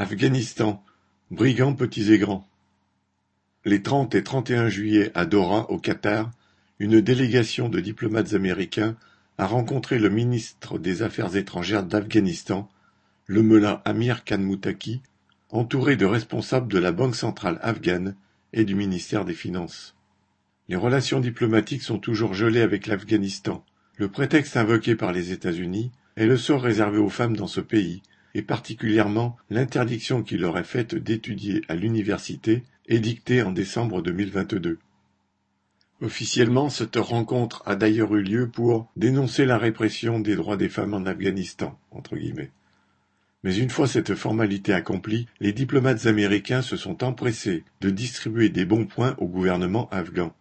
Afghanistan, brigands petits et grands. Les 30 et 31 juillet à Doha, au Qatar, une délégation de diplomates américains a rencontré le ministre des Affaires étrangères d'Afghanistan, le Mullah Amir Khan Muttaqi, entouré de responsables de la Banque centrale afghane et du ministère des Finances. Les relations diplomatiques sont toujours gelées avec l'Afghanistan. Le prétexte invoqué par les États-Unis est le sort réservé aux femmes dans ce pays, et particulièrement l'interdiction qui leur est faite d'étudier à l'université, édictée en décembre 2022. Officiellement, cette rencontre a d'ailleurs eu lieu pour dénoncer la répression des droits des femmes en Afghanistan. Mais une fois cette formalité accomplie, les diplomates américains se sont empressés de distribuer des bons points au gouvernement afghan.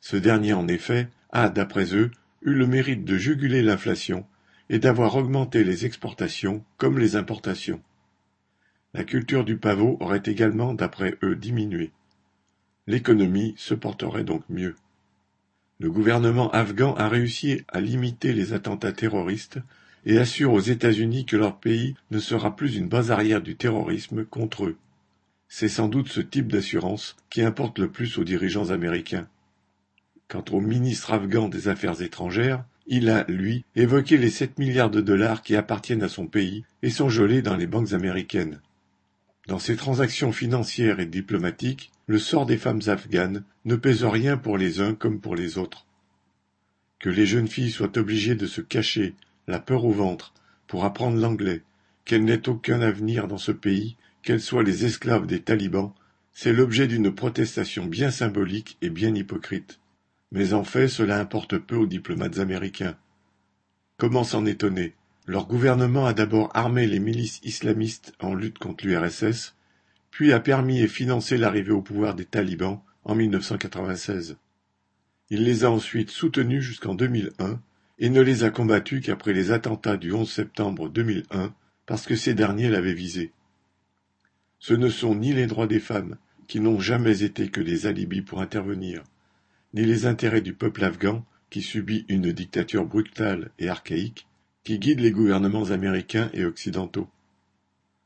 Ce dernier, en effet, a, d'après eux, eu le mérite de juguler l'inflation et d'avoir augmenté les exportations comme les importations. La culture du pavot aurait également, d'après eux, diminué. L'économie se porterait donc mieux. Le gouvernement afghan a réussi à limiter les attentats terroristes et assure aux États-Unis que leur pays ne sera plus une base arrière du terrorisme contre eux. C'est sans doute ce type d'assurance qui importe le plus aux dirigeants américains. Quant au ministre afghan des Affaires étrangères, il a, lui, évoqué les sept milliards de dollars qui appartiennent à son pays et sont gelés dans les banques américaines. Dans ces transactions financières et diplomatiques, le sort des femmes afghanes ne pèse rien pour les uns comme pour les autres. Que les jeunes filles soient obligées de se cacher, la peur au ventre, pour apprendre l'anglais, qu'elles n'aient aucun avenir dans ce pays, qu'elles soient les esclaves des talibans, c'est l'objet d'une protestation bien symbolique et bien hypocrite. Mais en fait cela importe peu aux diplomates américains. Comment s'en étonner? Leur gouvernement a d'abord armé les milices islamistes en lutte contre l'URSS, puis a permis et financé l'arrivée au pouvoir des talibans en 1996. Il les a ensuite soutenus jusqu'en 2001 et ne les a combattus qu'après les attentats du 11 septembre 2001 parce que ces derniers l'avaient visé. Ce ne sont ni les droits des femmes, qui n'ont jamais été que des alibis pour intervenir, ni les intérêts du peuple afghan, qui subit une dictature brutale et archaïque, qui guident les gouvernements américains et occidentaux.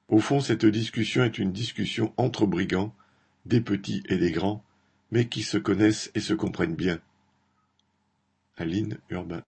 Au fond, cette discussion est une discussion entre brigands, des petits et des grands, mais qui se connaissent et se comprennent bien. Aline Urbain